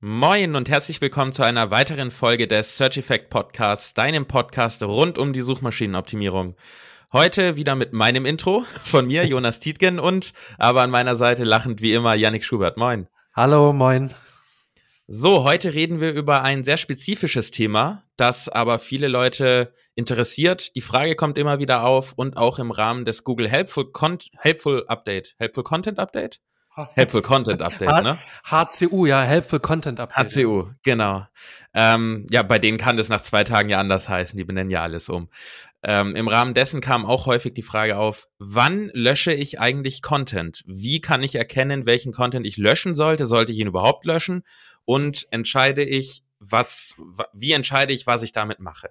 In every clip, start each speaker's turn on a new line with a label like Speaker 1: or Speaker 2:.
Speaker 1: Moin und herzlich willkommen zu einer weiteren Folge des Search Effect Podcasts, deinem Podcast rund um die Suchmaschinenoptimierung. Heute wieder mit meinem Intro von mir, Jonas Tietgen, und aber an meiner Seite lachend wie immer Yannick Schubert. Moin.
Speaker 2: Hallo, moin.
Speaker 1: So, heute reden wir über ein sehr spezifisches Thema, das aber viele Leute interessiert. Die Frage kommt immer wieder auf und auch im Rahmen des Google Helpful, Con Helpful Update, Helpful Content Update? Helpful Content Update, ne?
Speaker 2: HCU, ja, Helpful Content Update.
Speaker 1: HCU, genau. Ähm, ja, bei denen kann das nach zwei Tagen ja anders heißen. Die benennen ja alles um. Ähm, Im Rahmen dessen kam auch häufig die Frage auf, wann lösche ich eigentlich Content? Wie kann ich erkennen, welchen Content ich löschen sollte? Sollte ich ihn überhaupt löschen? Und entscheide ich, was, wie entscheide ich, was ich damit mache?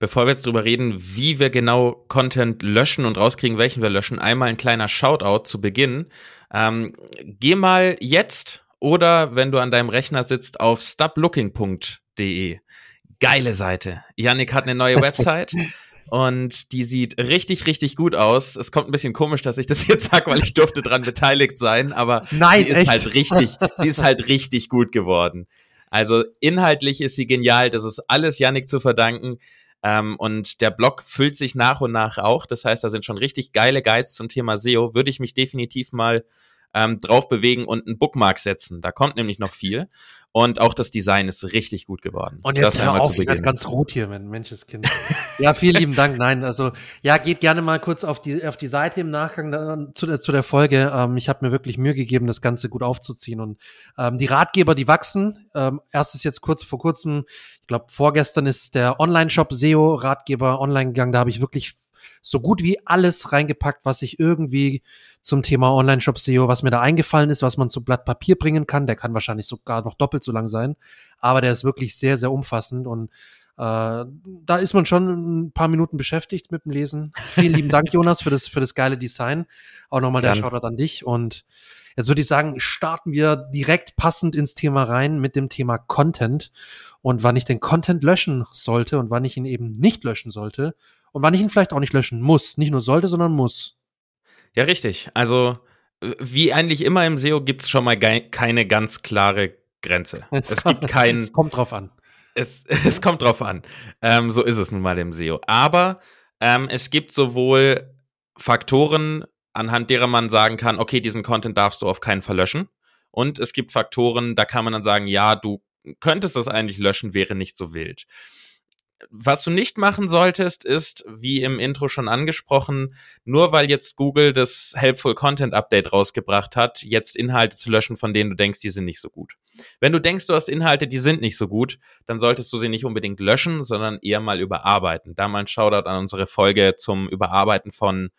Speaker 1: Bevor wir jetzt drüber reden, wie wir genau Content löschen und rauskriegen, welchen wir löschen, einmal ein kleiner Shoutout zu Beginn. Ähm, geh mal jetzt oder wenn du an deinem Rechner sitzt auf stoplooking.de. Geile Seite. Yannick hat eine neue Website. und die sieht richtig, richtig gut aus. Es kommt ein bisschen komisch, dass ich das jetzt sage, weil ich durfte dran beteiligt sein, aber
Speaker 2: Nein,
Speaker 1: sie ist
Speaker 2: echt?
Speaker 1: halt richtig, sie ist halt richtig gut geworden. Also inhaltlich ist sie genial, das ist alles Yannick zu verdanken. Ähm, und der Blog füllt sich nach und nach auch. Das heißt, da sind schon richtig geile Guides zum Thema SEO. Würde ich mich definitiv mal ähm, drauf bewegen und einen Bookmark setzen. Da kommt nämlich noch viel. Und auch das Design ist richtig gut geworden.
Speaker 2: Und jetzt
Speaker 1: das
Speaker 2: hör auf, ich werde ganz rot hier, mein Menschenskind. ja, vielen lieben Dank. Nein, also ja, geht gerne mal kurz auf die auf die Seite im Nachgang zu, der, zu der Folge. Ähm, ich habe mir wirklich Mühe gegeben, das Ganze gut aufzuziehen. Und ähm, die Ratgeber, die wachsen. Ähm, erstes jetzt kurz vor kurzem, ich glaube vorgestern ist der Online-Shop SEO Ratgeber online gegangen. Da habe ich wirklich so gut wie alles reingepackt, was ich irgendwie zum Thema Online-Shop SEO, was mir da eingefallen ist, was man zu Blatt Papier bringen kann. Der kann wahrscheinlich sogar noch doppelt so lang sein, aber der ist wirklich sehr, sehr umfassend und äh, da ist man schon ein paar Minuten beschäftigt mit dem Lesen. Vielen lieben Dank, Jonas, für das, für das geile Design. Auch nochmal der Shoutout an dich. Und jetzt würde ich sagen, starten wir direkt passend ins Thema rein mit dem Thema Content und wann ich den Content löschen sollte und wann ich ihn eben nicht löschen sollte und wann ich ihn vielleicht auch nicht löschen muss. Nicht nur sollte, sondern muss.
Speaker 1: Ja, richtig. Also, wie eigentlich immer im SEO gibt es schon mal keine ganz klare Grenze.
Speaker 2: Es, es gibt kein. Es kommt drauf an.
Speaker 1: Es, es kommt drauf an. Ähm, so ist es nun mal im SEO. Aber ähm, es gibt sowohl Faktoren, anhand derer man sagen kann, okay, diesen Content darfst du auf keinen Fall löschen. Und es gibt Faktoren, da kann man dann sagen, ja, du könntest das eigentlich löschen, wäre nicht so wild. Was du nicht machen solltest, ist, wie im Intro schon angesprochen, nur weil jetzt Google das Helpful Content Update rausgebracht hat, jetzt Inhalte zu löschen, von denen du denkst, die sind nicht so gut. Wenn du denkst, du hast Inhalte, die sind nicht so gut, dann solltest du sie nicht unbedingt löschen, sondern eher mal überarbeiten. Da mal ein Shoutout an unsere Folge zum Überarbeiten von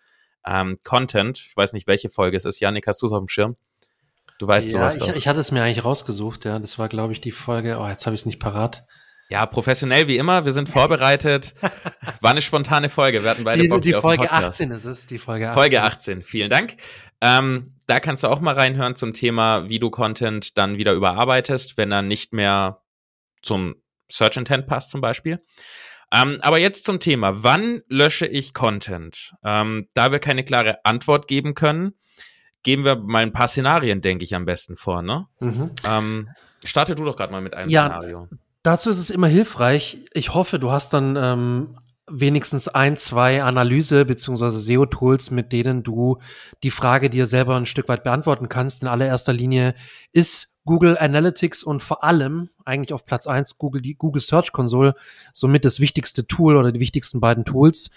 Speaker 1: ähm, Content. Ich weiß nicht, welche Folge es ist. Janik, hast du es auf dem Schirm? Du weißt
Speaker 2: ja,
Speaker 1: sowas
Speaker 2: ich,
Speaker 1: doch.
Speaker 2: ich hatte es mir eigentlich rausgesucht, ja. Das war, glaube ich, die Folge. Oh, jetzt habe ich es nicht parat.
Speaker 1: Ja, professionell wie immer. Wir sind vorbereitet. War eine spontane Folge. Wir hatten beide
Speaker 2: Die,
Speaker 1: Bock
Speaker 2: die
Speaker 1: auf
Speaker 2: Folge
Speaker 1: Podcast.
Speaker 2: 18 ist es, die Folge 18.
Speaker 1: Folge 18. Vielen Dank. Ähm, da kannst du auch mal reinhören zum Thema, wie du Content dann wieder überarbeitest, wenn er nicht mehr zum Search Intent passt zum Beispiel. Ähm, aber jetzt zum Thema. Wann lösche ich Content? Ähm, da wir keine klare Antwort geben können, geben wir mal ein paar Szenarien, denke ich, am besten vor. Ne?
Speaker 2: Mhm.
Speaker 1: Ähm, starte du doch gerade mal mit einem
Speaker 2: Ja.
Speaker 1: Szenario.
Speaker 2: Dazu ist es immer hilfreich. Ich hoffe, du hast dann ähm, wenigstens ein, zwei Analyse- bzw. SEO-Tools, mit denen du die Frage dir selber ein Stück weit beantworten kannst. In allererster Linie ist Google Analytics und vor allem eigentlich auf Platz eins Google, die Google Search Console somit das wichtigste Tool oder die wichtigsten beiden Tools.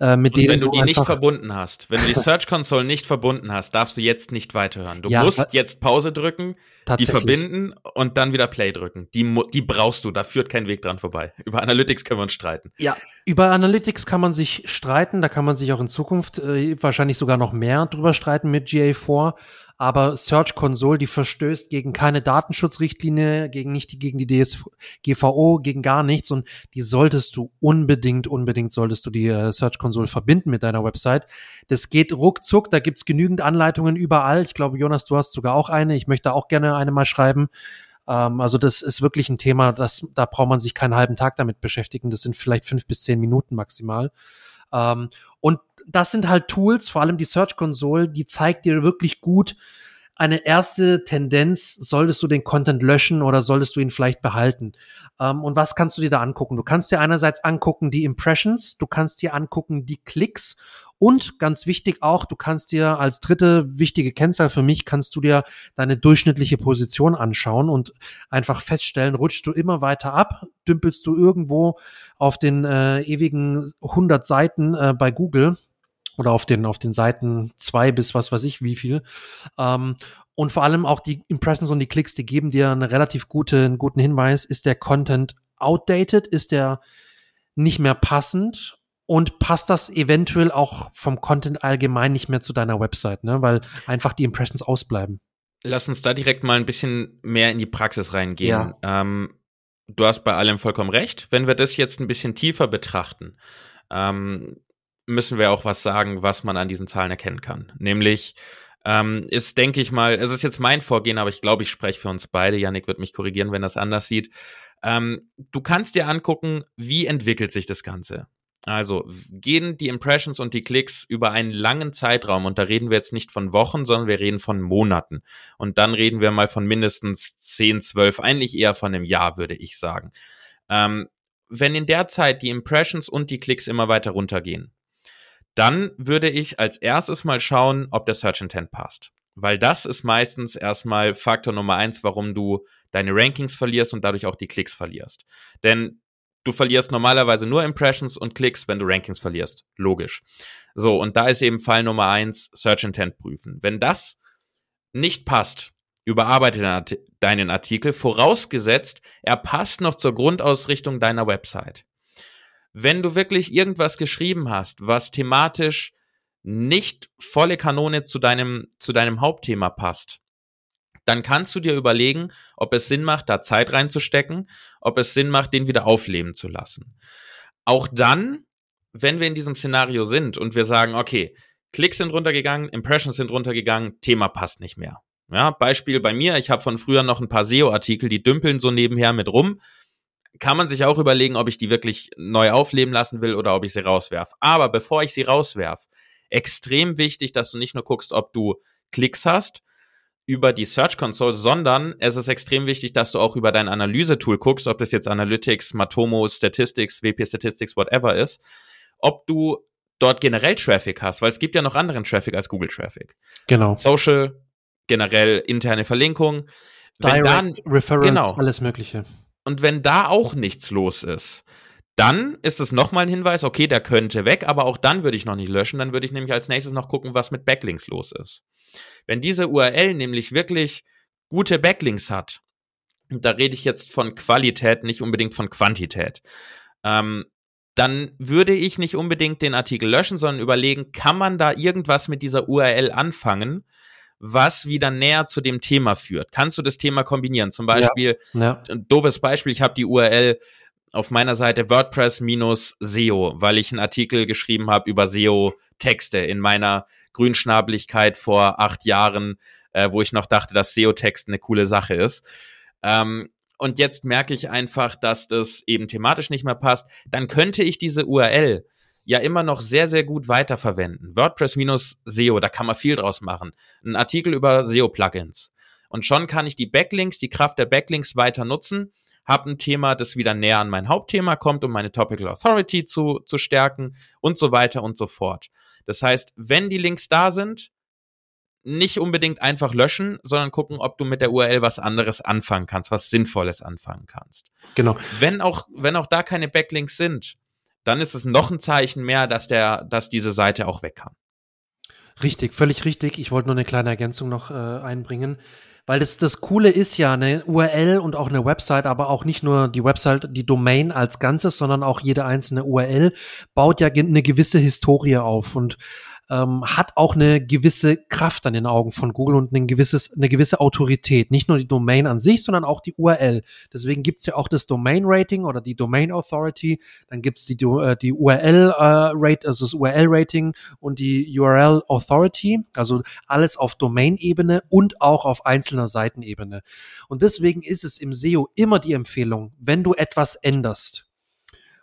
Speaker 1: Äh, mit und denen wenn du die nicht verbunden hast, wenn du die Search Console nicht verbunden hast, darfst du jetzt nicht weiterhören. Du ja, musst jetzt Pause drücken, die verbinden und dann wieder Play drücken. Die, die brauchst du, da führt kein Weg dran vorbei. Über Analytics können wir uns streiten.
Speaker 2: Ja, über Analytics kann man sich streiten, da kann man sich auch in Zukunft äh, wahrscheinlich sogar noch mehr drüber streiten mit GA4 aber Search Console, die verstößt gegen keine Datenschutzrichtlinie, gegen nicht gegen die DSGVO, gegen gar nichts und die solltest du unbedingt, unbedingt solltest du die äh, Search Console verbinden mit deiner Website. Das geht ruckzuck, da gibt's genügend Anleitungen überall. Ich glaube, Jonas, du hast sogar auch eine. Ich möchte auch gerne eine mal schreiben. Ähm, also das ist wirklich ein Thema, das, da braucht man sich keinen halben Tag damit beschäftigen. Das sind vielleicht fünf bis zehn Minuten maximal. Ähm, und das sind halt Tools, vor allem die Search Console, die zeigt dir wirklich gut eine erste Tendenz, solltest du den Content löschen oder solltest du ihn vielleicht behalten? Ähm, und was kannst du dir da angucken? Du kannst dir einerseits angucken die Impressions, du kannst dir angucken die Klicks und ganz wichtig auch, du kannst dir als dritte wichtige Kennzahl für mich, kannst du dir deine durchschnittliche Position anschauen und einfach feststellen, rutschst du immer weiter ab, dümpelst du irgendwo auf den äh, ewigen 100 Seiten äh, bei Google oder auf den, auf den Seiten zwei bis was weiß ich wie viel. Ähm, und vor allem auch die Impressions und die Klicks, die geben dir eine relativ gute, einen guten Hinweis. Ist der Content outdated? Ist der nicht mehr passend? Und passt das eventuell auch vom Content allgemein nicht mehr zu deiner Website, ne? Weil einfach die Impressions ausbleiben.
Speaker 1: Lass uns da direkt mal ein bisschen mehr in die Praxis reingehen. Ja. Ähm, du hast bei allem vollkommen recht. Wenn wir das jetzt ein bisschen tiefer betrachten, ähm, müssen wir auch was sagen, was man an diesen Zahlen erkennen kann. Nämlich ähm, ist, denke ich mal, es ist jetzt mein Vorgehen, aber ich glaube, ich spreche für uns beide. Yannick wird mich korrigieren, wenn das anders sieht. Ähm, du kannst dir angucken, wie entwickelt sich das Ganze. Also gehen die Impressions und die Klicks über einen langen Zeitraum und da reden wir jetzt nicht von Wochen, sondern wir reden von Monaten. Und dann reden wir mal von mindestens 10, 12, eigentlich eher von einem Jahr, würde ich sagen. Ähm, wenn in der Zeit die Impressions und die Klicks immer weiter runtergehen, dann würde ich als erstes mal schauen, ob der Search Intent passt. Weil das ist meistens erstmal Faktor Nummer eins, warum du deine Rankings verlierst und dadurch auch die Klicks verlierst. Denn du verlierst normalerweise nur Impressions und Klicks, wenn du Rankings verlierst. Logisch. So, und da ist eben Fall Nummer eins, Search Intent prüfen. Wenn das nicht passt, überarbeite deinen Artikel, vorausgesetzt, er passt noch zur Grundausrichtung deiner Website. Wenn du wirklich irgendwas geschrieben hast, was thematisch nicht volle Kanone zu deinem, zu deinem Hauptthema passt, dann kannst du dir überlegen, ob es Sinn macht, da Zeit reinzustecken, ob es Sinn macht, den wieder aufleben zu lassen. Auch dann, wenn wir in diesem Szenario sind und wir sagen, okay, Klicks sind runtergegangen, Impressions sind runtergegangen, Thema passt nicht mehr. Ja, Beispiel bei mir, ich habe von früher noch ein paar SEO-Artikel, die dümpeln so nebenher mit rum kann man sich auch überlegen, ob ich die wirklich neu aufleben lassen will oder ob ich sie rauswerf. Aber bevor ich sie rauswerf, extrem wichtig, dass du nicht nur guckst, ob du Klicks hast über die Search Console, sondern es ist extrem wichtig, dass du auch über dein Analyse-Tool guckst, ob das jetzt Analytics, Matomo, Statistics, WP Statistics, whatever ist, ob du dort generell Traffic hast, weil es gibt ja noch anderen Traffic als Google Traffic.
Speaker 2: Genau.
Speaker 1: Social, generell interne Verlinkung.
Speaker 2: Direct, dann, Referrals, genau. alles Mögliche.
Speaker 1: Und wenn da auch nichts los ist, dann ist es nochmal ein Hinweis, okay, der könnte weg, aber auch dann würde ich noch nicht löschen. Dann würde ich nämlich als nächstes noch gucken, was mit Backlinks los ist. Wenn diese URL nämlich wirklich gute Backlinks hat, da rede ich jetzt von Qualität, nicht unbedingt von Quantität, ähm, dann würde ich nicht unbedingt den Artikel löschen, sondern überlegen, kann man da irgendwas mit dieser URL anfangen, was wieder näher zu dem Thema führt. Kannst du das Thema kombinieren? Zum Beispiel, ja, ja. ein doofes Beispiel, ich habe die URL auf meiner Seite WordPress-SEO, weil ich einen Artikel geschrieben habe über SEO-Texte in meiner Grünschnabeligkeit vor acht Jahren, äh, wo ich noch dachte, dass SEO-Text eine coole Sache ist. Ähm, und jetzt merke ich einfach, dass das eben thematisch nicht mehr passt. Dann könnte ich diese URL ja immer noch sehr, sehr gut weiterverwenden. WordPress-SEO, da kann man viel draus machen. Ein Artikel über SEO-Plugins. Und schon kann ich die Backlinks, die Kraft der Backlinks weiter nutzen, habe ein Thema, das wieder näher an mein Hauptthema kommt, um meine Topical Authority zu, zu stärken und so weiter und so fort. Das heißt, wenn die Links da sind, nicht unbedingt einfach löschen, sondern gucken, ob du mit der URL was anderes anfangen kannst, was Sinnvolles anfangen kannst.
Speaker 2: Genau.
Speaker 1: Wenn auch, wenn auch da keine Backlinks sind, dann ist es noch ein Zeichen mehr, dass der, dass diese Seite auch weg kann.
Speaker 2: Richtig, völlig richtig. Ich wollte nur eine kleine Ergänzung noch äh, einbringen. Weil das, das Coole ist ja eine URL und auch eine Website, aber auch nicht nur die Website, die Domain als Ganzes, sondern auch jede einzelne URL baut ja eine gewisse Historie auf. Und ähm, hat auch eine gewisse Kraft an den Augen von Google und ein gewisses, eine gewisse Autorität. Nicht nur die Domain an sich, sondern auch die URL. Deswegen gibt's ja auch das Domain Rating oder die Domain Authority. Dann gibt's die, äh, die URL äh, Rate, also das URL Rating und die URL Authority. Also alles auf Domain-Ebene und auch auf einzelner Seitenebene. Und deswegen ist es im SEO immer die Empfehlung, wenn du etwas änderst,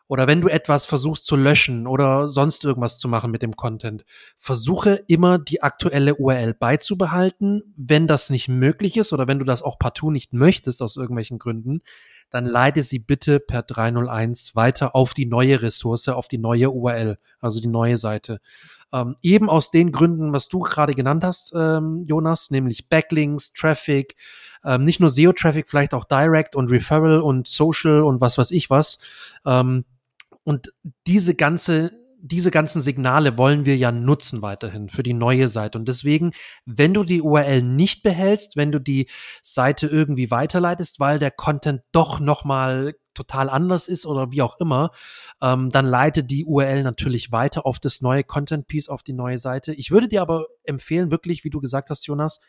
Speaker 2: oder wenn du etwas versuchst zu löschen oder sonst irgendwas zu machen mit dem Content, versuche immer die aktuelle URL beizubehalten. Wenn das nicht möglich ist oder wenn du das auch partout nicht möchtest aus irgendwelchen Gründen, dann leite sie bitte per 301 weiter auf die neue Ressource, auf die neue URL, also die neue Seite. Ähm, eben aus den Gründen, was du gerade genannt hast, ähm, Jonas, nämlich Backlinks, Traffic, ähm, nicht nur SEO-Traffic, vielleicht auch Direct und Referral und Social und was weiß ich was. Ähm, und diese ganze, diese ganzen Signale wollen wir ja nutzen weiterhin für die neue Seite. Und deswegen, wenn du die URL nicht behältst, wenn du die Seite irgendwie weiterleitest, weil der Content doch nochmal total anders ist oder wie auch immer, ähm, dann leite die URL natürlich weiter auf das neue Content Piece, auf die neue Seite. Ich würde dir aber empfehlen, wirklich, wie du gesagt hast, Jonas,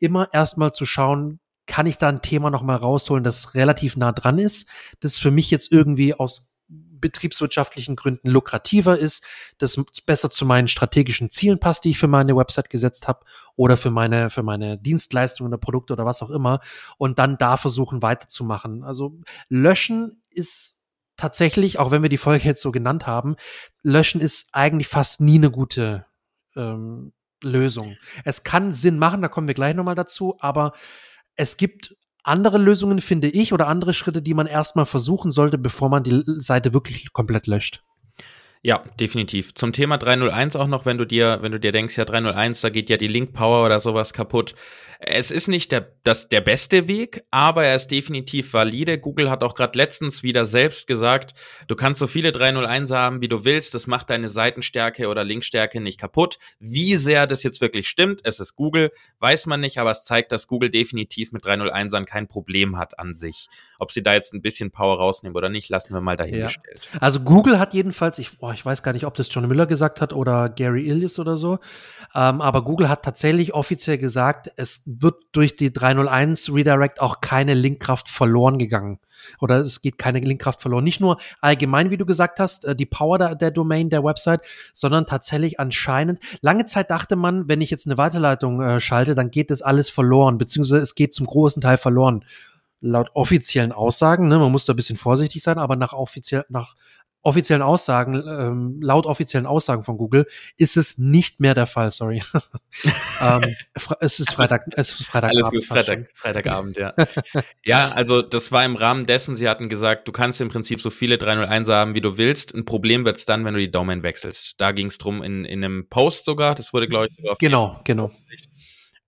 Speaker 2: immer erstmal zu schauen, kann ich da ein Thema nochmal rausholen, das relativ nah dran ist, das für mich jetzt irgendwie aus betriebswirtschaftlichen Gründen lukrativer ist, das besser zu meinen strategischen Zielen passt, die ich für meine Website gesetzt habe oder für meine, für meine Dienstleistungen oder Produkte oder was auch immer und dann da versuchen weiterzumachen. Also löschen ist tatsächlich, auch wenn wir die Folge jetzt so genannt haben, löschen ist eigentlich fast nie eine gute ähm, Lösung. Es kann Sinn machen, da kommen wir gleich nochmal dazu, aber es gibt andere Lösungen, finde ich, oder andere Schritte, die man erstmal versuchen sollte, bevor man die Seite wirklich komplett löscht.
Speaker 1: Ja, definitiv. Zum Thema 301 auch noch, wenn du dir, wenn du dir denkst, ja 301, da geht ja die Link Power oder sowas kaputt. Es ist nicht der, das, der beste Weg, aber er ist definitiv valide. Google hat auch gerade letztens wieder selbst gesagt, du kannst so viele 301 haben, wie du willst. Das macht deine Seitenstärke oder Linkstärke nicht kaputt. Wie sehr das jetzt wirklich stimmt, es ist Google, weiß man nicht, aber es zeigt, dass Google definitiv mit 301ern kein Problem hat an sich. Ob sie da jetzt ein bisschen Power rausnehmen oder nicht, lassen wir mal dahingestellt.
Speaker 2: Ja. Also Google hat jedenfalls, ich, boah, ich weiß gar nicht, ob das John Miller gesagt hat oder Gary Illies oder so, ähm, aber Google hat tatsächlich offiziell gesagt, es wird durch die 301 Redirect auch keine Linkkraft verloren gegangen. Oder es geht keine Linkkraft verloren. Nicht nur allgemein, wie du gesagt hast, äh, die Power der, der Domain, der Website, sondern tatsächlich anscheinend. Lange Zeit dachte man, wenn ich jetzt eine Weiterleitung äh, schalte, dann geht das alles verloren, beziehungsweise es geht zum großen Teil verloren laut offiziellen Aussagen, ne, man muss da ein bisschen vorsichtig sein, aber nach offiziell, nach offiziellen Aussagen, ähm, laut offiziellen Aussagen von Google, ist es nicht mehr der Fall, sorry. ähm, es ist Freitag, es ist Freitagabend.
Speaker 1: Alles gut, Freitag, Freitagabend, ja. ja, also das war im Rahmen dessen, sie hatten gesagt, du kannst im Prinzip so viele 301 haben, wie du willst. Ein Problem wird's dann, wenn du die Domain wechselst. Da ging's drum in, in einem Post sogar, das wurde, glaube ich,
Speaker 2: Genau, genau.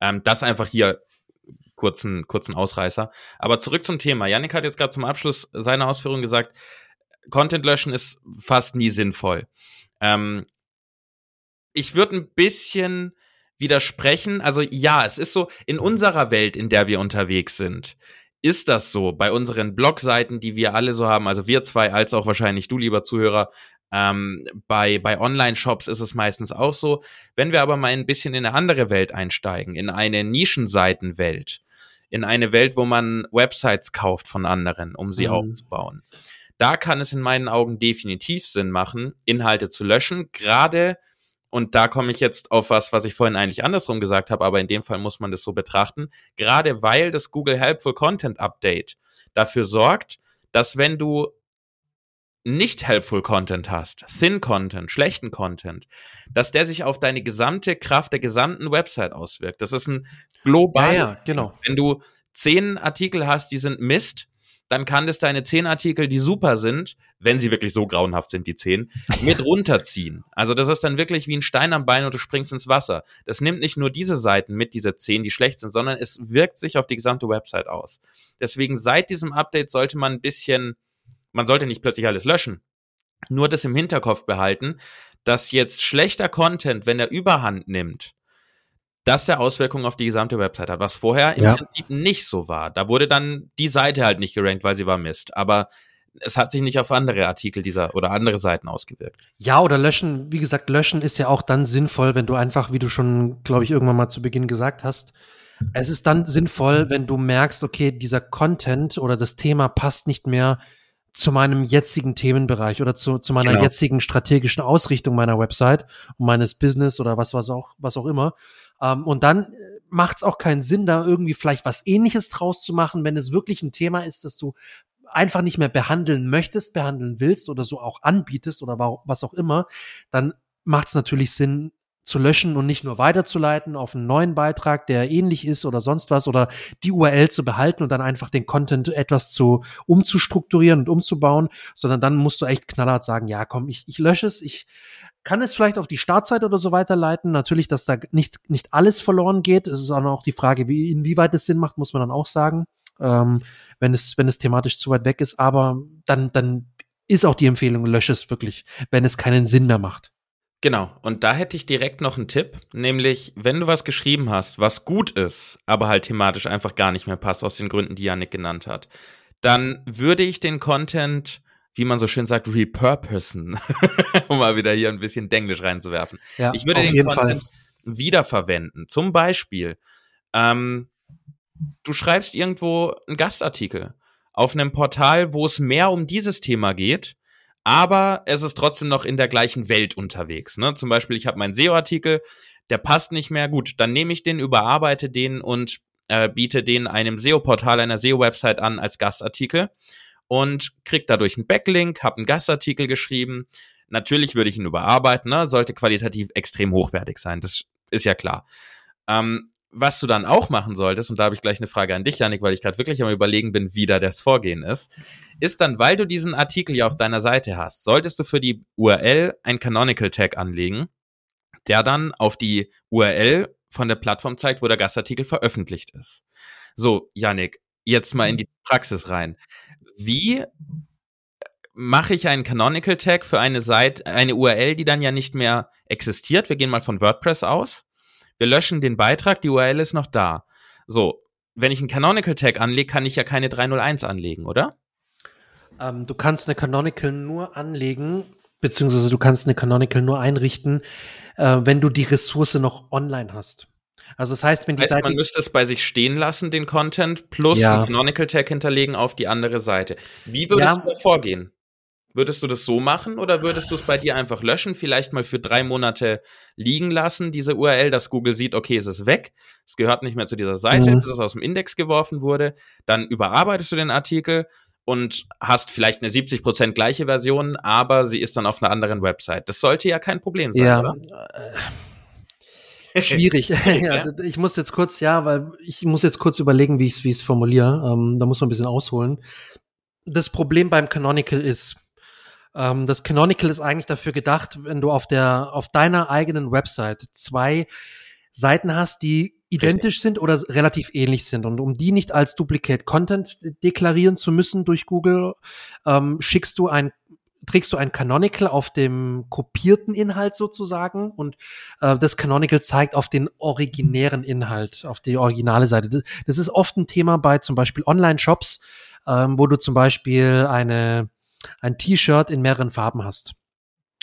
Speaker 1: Ähm, das einfach hier kurzen, kurzen Ausreißer. Aber zurück zum Thema. Yannick hat jetzt gerade zum Abschluss seiner Ausführung gesagt, Content löschen ist fast nie sinnvoll. Ähm, ich würde ein bisschen widersprechen. Also ja, es ist so, in unserer Welt, in der wir unterwegs sind, ist das so. Bei unseren Blogseiten, die wir alle so haben, also wir zwei, als auch wahrscheinlich du, lieber Zuhörer, ähm, bei, bei Online-Shops ist es meistens auch so. Wenn wir aber mal ein bisschen in eine andere Welt einsteigen, in eine Nischenseitenwelt, in eine Welt, wo man Websites kauft von anderen, um sie mhm. aufzubauen, da kann es in meinen Augen definitiv Sinn machen, Inhalte zu löschen, gerade und da komme ich jetzt auf was, was ich vorhin eigentlich andersrum gesagt habe, aber in dem Fall muss man das so betrachten, gerade weil das Google Helpful Content Update dafür sorgt, dass wenn du nicht helpful Content hast, thin Content, schlechten Content, dass der sich auf deine gesamte Kraft der gesamten Website auswirkt. Das ist ein global. Ja,
Speaker 2: ja, genau.
Speaker 1: Wenn du zehn Artikel hast, die sind Mist, dann kann das deine zehn Artikel, die super sind, wenn sie wirklich so grauenhaft sind, die zehn, mit runterziehen. Also das ist dann wirklich wie ein Stein am Bein und du springst ins Wasser. Das nimmt nicht nur diese Seiten mit, diese zehn, die schlecht sind, sondern es wirkt sich auf die gesamte Website aus. Deswegen seit diesem Update sollte man ein bisschen, man sollte nicht plötzlich alles löschen. Nur das im Hinterkopf behalten, dass jetzt schlechter Content, wenn er Überhand nimmt, dass er Auswirkungen auf die gesamte Website hat, was vorher im ja. Prinzip nicht so war. Da wurde dann die Seite halt nicht gerankt, weil sie war Mist. Aber es hat sich nicht auf andere Artikel dieser oder andere Seiten ausgewirkt.
Speaker 2: Ja, oder löschen, wie gesagt, löschen ist ja auch dann sinnvoll, wenn du einfach, wie du schon, glaube ich, irgendwann mal zu Beginn gesagt hast, es ist dann sinnvoll, wenn du merkst, okay, dieser Content oder das Thema passt nicht mehr zu meinem jetzigen Themenbereich oder zu, zu meiner genau. jetzigen strategischen Ausrichtung meiner Website und meines Business oder was, was auch, was auch immer. Ähm, und dann macht es auch keinen Sinn, da irgendwie vielleicht was ähnliches draus zu machen, wenn es wirklich ein Thema ist, das du einfach nicht mehr behandeln möchtest, behandeln willst oder so auch anbietest oder was auch immer, dann macht es natürlich Sinn, zu löschen und nicht nur weiterzuleiten auf einen neuen Beitrag, der ähnlich ist oder sonst was oder die URL zu behalten und dann einfach den Content etwas zu umzustrukturieren und umzubauen, sondern dann musst du echt knallhart sagen, ja, komm, ich, ich lösche es, ich kann es vielleicht auf die Startseite oder so weiterleiten. Natürlich, dass da nicht, nicht alles verloren geht. Es ist auch noch die Frage, wie, inwieweit es Sinn macht, muss man dann auch sagen, ähm, wenn es, wenn es thematisch zu weit weg ist. Aber dann, dann ist auch die Empfehlung, lösche es wirklich, wenn es keinen Sinn mehr macht.
Speaker 1: Genau, und da hätte ich direkt noch einen Tipp, nämlich wenn du was geschrieben hast, was gut ist, aber halt thematisch einfach gar nicht mehr passt, aus den Gründen, die Janik genannt hat, dann würde ich den Content, wie man so schön sagt, repurposen, um mal wieder hier ein bisschen Denglisch reinzuwerfen. Ja, ich würde den Content Fall. wiederverwenden. Zum Beispiel, ähm, du schreibst irgendwo einen Gastartikel auf einem Portal, wo es mehr um dieses Thema geht aber es ist trotzdem noch in der gleichen Welt unterwegs. Ne? Zum Beispiel, ich habe meinen SEO-Artikel, der passt nicht mehr. Gut, dann nehme ich den, überarbeite den und äh, biete den einem SEO-Portal, einer SEO-Website an als Gastartikel und krieg dadurch einen Backlink, habe einen Gastartikel geschrieben. Natürlich würde ich ihn überarbeiten, ne? sollte qualitativ extrem hochwertig sein, das ist ja klar. Ähm, was du dann auch machen solltest, und da habe ich gleich eine Frage an dich, Janik, weil ich gerade wirklich am überlegen bin, wie da das Vorgehen ist, ist dann, weil du diesen Artikel ja auf deiner Seite hast, solltest du für die URL ein Canonical Tag anlegen, der dann auf die URL von der Plattform zeigt, wo der Gastartikel veröffentlicht ist. So, Janik, jetzt mal in die Praxis rein. Wie mache ich einen Canonical Tag für eine Seite, eine URL, die dann ja nicht mehr existiert? Wir gehen mal von WordPress aus wir löschen den Beitrag, die URL ist noch da. So, wenn ich einen Canonical Tag anlege, kann ich ja keine 301 anlegen, oder?
Speaker 2: Ähm, du kannst eine Canonical nur anlegen, beziehungsweise du kannst eine Canonical nur einrichten, äh, wenn du die Ressource noch online hast. Also das heißt, wenn die
Speaker 1: heißt, Seite man müsste es bei sich stehen lassen, den Content, plus ja. einen Canonical Tag hinterlegen auf die andere Seite. Wie würdest ja. du da vorgehen? Würdest du das so machen oder würdest du es bei dir einfach löschen, vielleicht mal für drei Monate liegen lassen, diese URL, dass Google sieht, okay, es ist weg, es gehört nicht mehr zu dieser Seite, mhm. bis es aus dem Index geworfen wurde, dann überarbeitest du den Artikel und hast vielleicht eine 70% gleiche Version, aber sie ist dann auf einer anderen Website. Das sollte ja kein Problem sein, ja. oder?
Speaker 2: Äh, schwierig. ja, ich muss jetzt kurz, ja, weil ich muss jetzt kurz überlegen, wie ich es wie formuliere. Ähm, da muss man ein bisschen ausholen. Das Problem beim Canonical ist, ähm, das Canonical ist eigentlich dafür gedacht, wenn du auf der, auf deiner eigenen Website zwei Seiten hast, die identisch Richtig. sind oder relativ ähnlich sind. Und um die nicht als Duplicate Content deklarieren zu müssen durch Google, ähm, schickst du ein trägst du ein Canonical auf dem kopierten Inhalt sozusagen und äh, das Canonical zeigt auf den originären Inhalt, auf die originale Seite. Das, das ist oft ein Thema bei zum Beispiel Online-Shops, ähm, wo du zum Beispiel eine ein T-Shirt in mehreren Farben hast.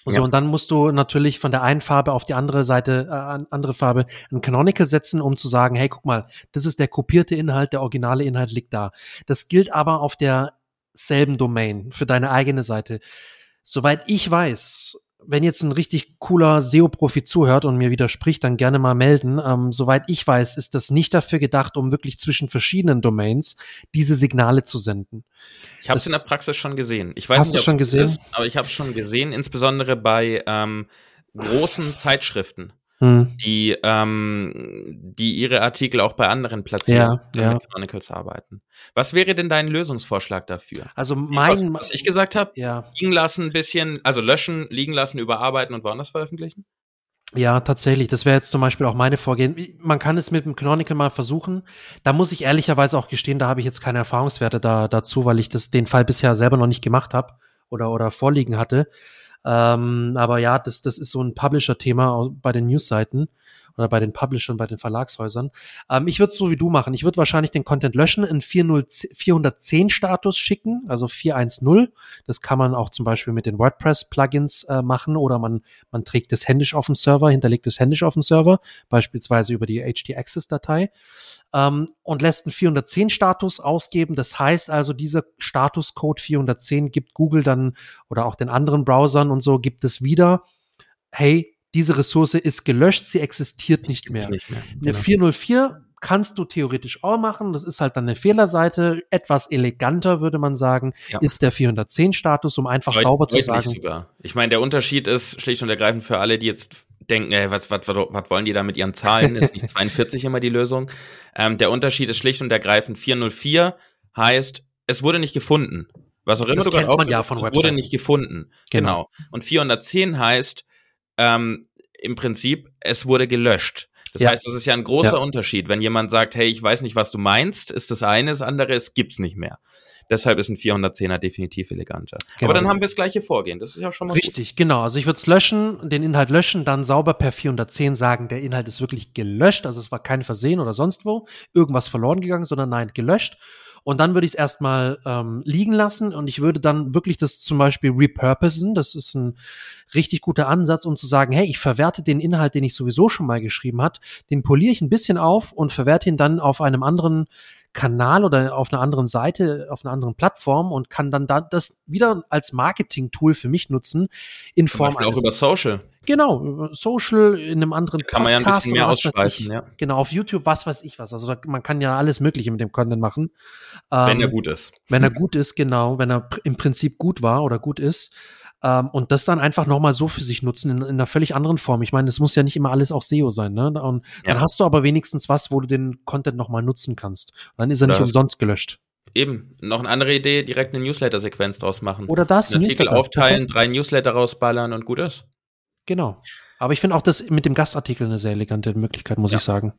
Speaker 2: So, ja. und dann musst du natürlich von der einen Farbe auf die andere Seite, äh, andere Farbe ein Canonical setzen, um zu sagen, hey, guck mal, das ist der kopierte Inhalt, der originale Inhalt liegt da. Das gilt aber auf derselben Domain für deine eigene Seite. Soweit ich weiß, wenn jetzt ein richtig cooler SEO-Profi zuhört und mir widerspricht, dann gerne mal melden. Ähm, soweit ich weiß, ist das nicht dafür gedacht, um wirklich zwischen verschiedenen Domains diese Signale zu senden.
Speaker 1: Ich habe es in der Praxis schon gesehen. Ich weiß
Speaker 2: hast nicht, du schon gesehen? Ist,
Speaker 1: aber ich habe es schon gesehen, insbesondere bei ähm, großen Zeitschriften. Hm. die, ähm, die ihre Artikel auch bei anderen platzieren,
Speaker 2: ja, ja.
Speaker 1: mit Chronicles arbeiten. Was wäre denn dein Lösungsvorschlag dafür?
Speaker 2: Also mein,
Speaker 1: was, was ich gesagt habe,
Speaker 2: ja.
Speaker 1: liegen lassen, ein bisschen, also löschen, liegen lassen, überarbeiten und woanders veröffentlichen?
Speaker 2: Ja, tatsächlich. Das wäre jetzt zum Beispiel auch meine Vorgehen. Man kann es mit dem Canonical mal versuchen. Da muss ich ehrlicherweise auch gestehen, da habe ich jetzt keine Erfahrungswerte da, dazu, weil ich das den Fall bisher selber noch nicht gemacht habe oder, oder vorliegen hatte. Ähm, aber ja, das, das ist so ein Publisher-Thema bei den Newsseiten oder bei den Publishern, bei den Verlagshäusern. Ähm, ich würde es so wie du machen. Ich würde wahrscheinlich den Content löschen, in 410 Status schicken, also 410. Das kann man auch zum Beispiel mit den WordPress-Plugins äh, machen oder man, man trägt es händisch auf dem Server, hinterlegt es händisch auf dem Server, beispielsweise über die HD-Access-Datei ähm, und lässt einen 410 Status ausgeben. Das heißt also, dieser Statuscode 410 gibt Google dann oder auch den anderen Browsern und so gibt es wieder, hey, diese Ressource ist gelöscht, sie existiert nicht mehr.
Speaker 1: Nicht mehr.
Speaker 2: Eine 404 kannst du theoretisch auch machen. Das ist halt dann eine Fehlerseite. Etwas eleganter, würde man sagen, ja. ist der 410-Status, um einfach Deut sauber zu sagen.
Speaker 1: Sogar. Ich meine, der Unterschied ist schlicht und ergreifend für alle, die jetzt denken, ey, was, was, was, was wollen die da mit ihren Zahlen? Ist nicht 42 immer die Lösung? Ähm, der Unterschied ist schlicht und ergreifend 404 heißt, es wurde nicht gefunden. Was auch immer
Speaker 2: das
Speaker 1: du
Speaker 2: gerade auch ja von
Speaker 1: wurde nicht gefunden. Genau. genau. Und 410 heißt, ähm, im Prinzip, es wurde gelöscht. Das ja. heißt, das ist ja ein großer ja. Unterschied. Wenn jemand sagt, hey, ich weiß nicht, was du meinst, ist das eine, das andere, es gibt's nicht mehr. Deshalb ist ein 410er definitiv eleganter. Genau. Aber dann haben wir das gleiche Vorgehen. Das ist ja schon mal
Speaker 2: Richtig, gut. genau. Also ich würde es löschen, den Inhalt löschen, dann sauber per 410 sagen, der Inhalt ist wirklich gelöscht. Also es war kein Versehen oder sonst wo, irgendwas verloren gegangen, sondern nein, gelöscht. Und dann würde ich es erstmal ähm, liegen lassen und ich würde dann wirklich das zum Beispiel repurposen. Das ist ein richtig guter Ansatz, um zu sagen, hey, ich verwerte den Inhalt, den ich sowieso schon mal geschrieben hat, den poliere ich ein bisschen auf und verwerte ihn dann auf einem anderen Kanal oder auf einer anderen Seite, auf einer anderen Plattform und kann dann da das wieder als Marketing-Tool für mich nutzen in Zum Form
Speaker 1: Beispiel auch über Social.
Speaker 2: Genau, Social in einem anderen
Speaker 1: da kann man ja ein bisschen mehr ausschweifen, ja.
Speaker 2: Genau, auf YouTube, was weiß ich was. Also da, man kann ja alles Mögliche mit dem Content machen.
Speaker 1: Wenn ähm, er gut ist.
Speaker 2: Wenn er gut ist, genau. Wenn er im Prinzip gut war oder gut ist. Ähm, und das dann einfach nochmal so für sich nutzen in, in, einer völlig anderen Form. Ich meine, es muss ja nicht immer alles auch SEO sein, ne? Und ja. dann hast du aber wenigstens was, wo du den Content nochmal nutzen kannst. dann ist er nicht umsonst gelöscht.
Speaker 1: Eben, noch eine andere Idee, direkt eine Newsletter-Sequenz draus machen.
Speaker 2: Oder das,
Speaker 1: Einen Artikel aufteilen, drei Newsletter rausballern und gut ist.
Speaker 2: Genau. Aber ich finde auch das mit dem Gastartikel eine sehr elegante Möglichkeit, muss ja. ich sagen.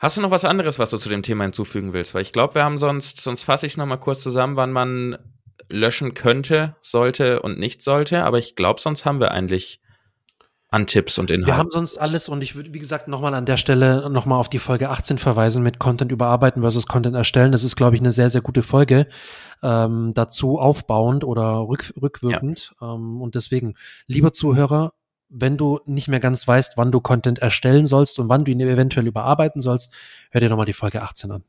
Speaker 1: Hast du noch was anderes, was du zu dem Thema hinzufügen willst? Weil ich glaube, wir haben sonst, sonst fasse ich es nochmal kurz zusammen, wann man löschen könnte, sollte und nicht sollte. Aber ich glaube, sonst haben wir eigentlich an Tipps und Inhalten.
Speaker 2: Wir haben sonst alles und ich würde, wie gesagt, nochmal an der Stelle nochmal auf die Folge 18 verweisen mit Content überarbeiten versus Content erstellen. Das ist, glaube ich, eine sehr, sehr gute Folge ähm, dazu aufbauend oder rück, rückwirkend. Ja. Ähm, und deswegen, lieber Zuhörer, wenn du nicht mehr ganz weißt, wann du Content erstellen sollst und wann du ihn eventuell überarbeiten sollst, hör dir nochmal die Folge 18 an.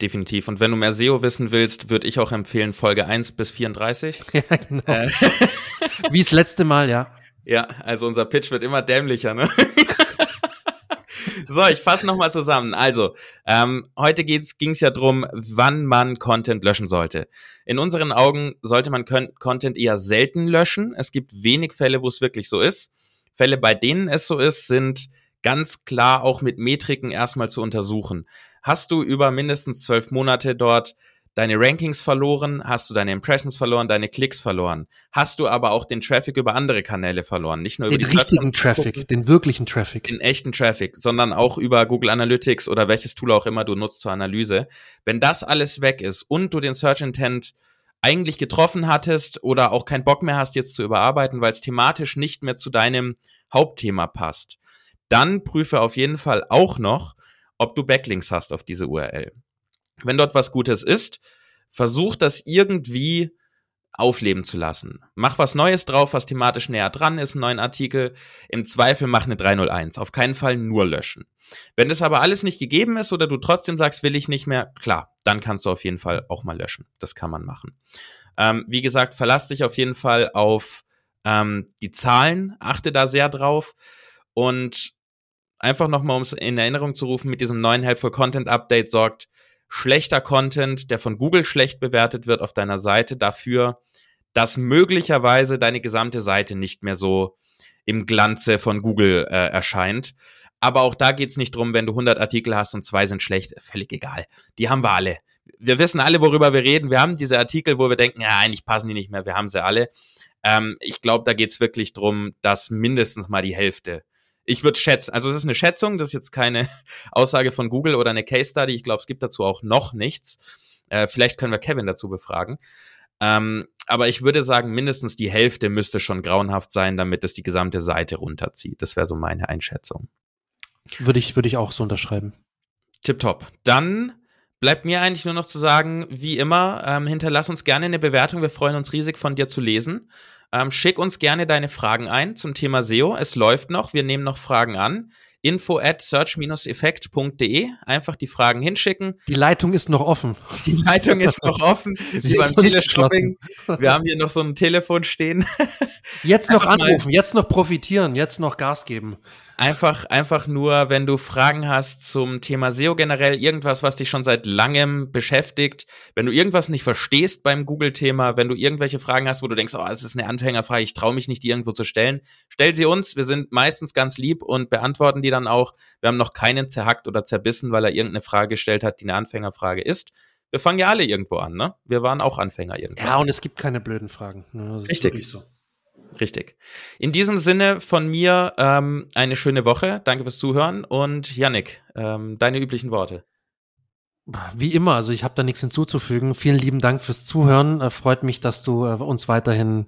Speaker 1: Definitiv. Und wenn du mehr SEO wissen willst, würde ich auch empfehlen Folge 1 bis 34.
Speaker 2: Ja, genau. Äh. Wie das letzte Mal, ja.
Speaker 1: Ja, also unser Pitch wird immer dämlicher, ne? so, ich fasse nochmal zusammen. Also, ähm, heute ging es ja drum, wann man Content löschen sollte. In unseren Augen sollte man Content eher selten löschen. Es gibt wenig Fälle, wo es wirklich so ist. Fälle, bei denen es so ist, sind ganz klar auch mit Metriken erstmal zu untersuchen. Hast du über mindestens zwölf Monate dort deine Rankings verloren, hast du deine Impressions verloren, deine Klicks verloren. Hast du aber auch den Traffic über andere Kanäle verloren, nicht nur
Speaker 2: den
Speaker 1: über
Speaker 2: die richtigen Traffic, den wirklichen Traffic.
Speaker 1: Den echten Traffic, sondern auch über Google Analytics oder welches Tool auch immer du nutzt zur Analyse. Wenn das alles weg ist und du den Search Intent eigentlich getroffen hattest oder auch keinen Bock mehr hast, jetzt zu überarbeiten, weil es thematisch nicht mehr zu deinem Hauptthema passt, dann prüfe auf jeden Fall auch noch, ob du Backlinks hast auf diese URL. Wenn dort was Gutes ist, versuch das irgendwie aufleben zu lassen. Mach was Neues drauf, was thematisch näher dran ist, einen neuen Artikel. Im Zweifel mach eine 301. Auf keinen Fall nur löschen. Wenn das aber alles nicht gegeben ist oder du trotzdem sagst, will ich nicht mehr, klar, dann kannst du auf jeden Fall auch mal löschen. Das kann man machen. Ähm, wie gesagt, verlass dich auf jeden Fall auf ähm, die Zahlen, achte da sehr drauf und einfach nochmal, um es in Erinnerung zu rufen, mit diesem neuen Helpful Content Update sorgt schlechter Content, der von Google schlecht bewertet wird auf deiner Seite, dafür, dass möglicherweise deine gesamte Seite nicht mehr so im Glanze von Google äh, erscheint. Aber auch da geht's nicht drum, wenn du 100 Artikel hast und zwei sind schlecht, völlig egal. Die haben wir alle. Wir wissen alle, worüber wir reden. Wir haben diese Artikel, wo wir denken, ja, eigentlich passen die nicht mehr. Wir haben sie alle. Ähm, ich glaube, da geht's wirklich drum, dass mindestens mal die Hälfte. Ich würde schätzen, also es ist eine Schätzung, das ist jetzt keine Aussage von Google oder eine Case Study. Ich glaube, es gibt dazu auch noch nichts. Äh, vielleicht können wir Kevin dazu befragen. Ähm, aber ich würde sagen, mindestens die Hälfte müsste schon grauenhaft sein, damit es die gesamte Seite runterzieht. Das wäre so meine Einschätzung.
Speaker 2: Würde ich, würde ich auch so unterschreiben.
Speaker 1: Tipptopp. Dann bleibt mir eigentlich nur noch zu sagen, wie immer, ähm, hinterlass uns gerne eine Bewertung. Wir freuen uns riesig von dir zu lesen. Ähm, schick uns gerne deine Fragen ein zum Thema SEO. Es läuft noch. Wir nehmen noch Fragen an. Info at search-effekt.de. Einfach die Fragen hinschicken.
Speaker 2: Die Leitung ist noch offen.
Speaker 1: Die Leitung ist noch offen. Sie beim Teleshopping. Wir haben hier noch so ein Telefon stehen.
Speaker 2: Jetzt noch anrufen, jetzt noch profitieren, jetzt noch Gas geben.
Speaker 1: Einfach, einfach nur, wenn du Fragen hast zum Thema SEO generell, irgendwas, was dich schon seit langem beschäftigt, wenn du irgendwas nicht verstehst beim Google-Thema, wenn du irgendwelche Fragen hast, wo du denkst, oh, es ist eine Anfängerfrage, ich traue mich nicht, die irgendwo zu stellen, stell sie uns. Wir sind meistens ganz lieb und beantworten die dann auch. Wir haben noch keinen zerhackt oder zerbissen, weil er irgendeine Frage gestellt hat, die eine Anfängerfrage ist. Wir fangen ja alle irgendwo an, ne? Wir waren auch Anfänger irgendwo.
Speaker 2: Ja, und es gibt keine blöden Fragen.
Speaker 1: Ne? Richtig. So. Richtig. In diesem Sinne von mir ähm, eine schöne Woche. Danke fürs Zuhören und Yannick, ähm, deine üblichen Worte.
Speaker 2: Wie immer, also ich habe da nichts hinzuzufügen. Vielen lieben Dank fürs Zuhören. Äh, freut mich, dass du äh, uns weiterhin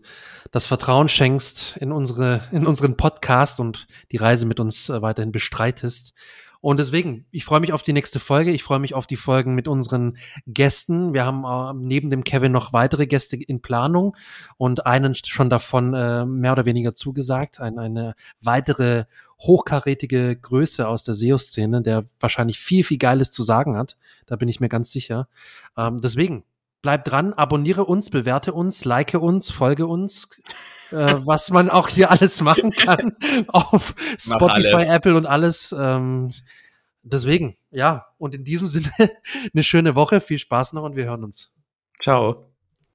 Speaker 2: das Vertrauen schenkst in unsere in unseren Podcast und die Reise mit uns äh, weiterhin bestreitest. Und deswegen, ich freue mich auf die nächste Folge. Ich freue mich auf die Folgen mit unseren Gästen. Wir haben äh, neben dem Kevin noch weitere Gäste in Planung und einen schon davon äh, mehr oder weniger zugesagt. Ein, eine weitere hochkarätige Größe aus der SEO-Szene, der wahrscheinlich viel, viel Geiles zu sagen hat. Da bin ich mir ganz sicher. Ähm, deswegen, bleib dran, abonniere uns, bewerte uns, like uns, folge uns äh, was man auch hier alles machen kann auf Spotify, Apple und alles. Ähm, deswegen, ja, und in diesem Sinne eine schöne Woche, viel Spaß noch und wir hören uns.
Speaker 1: Ciao.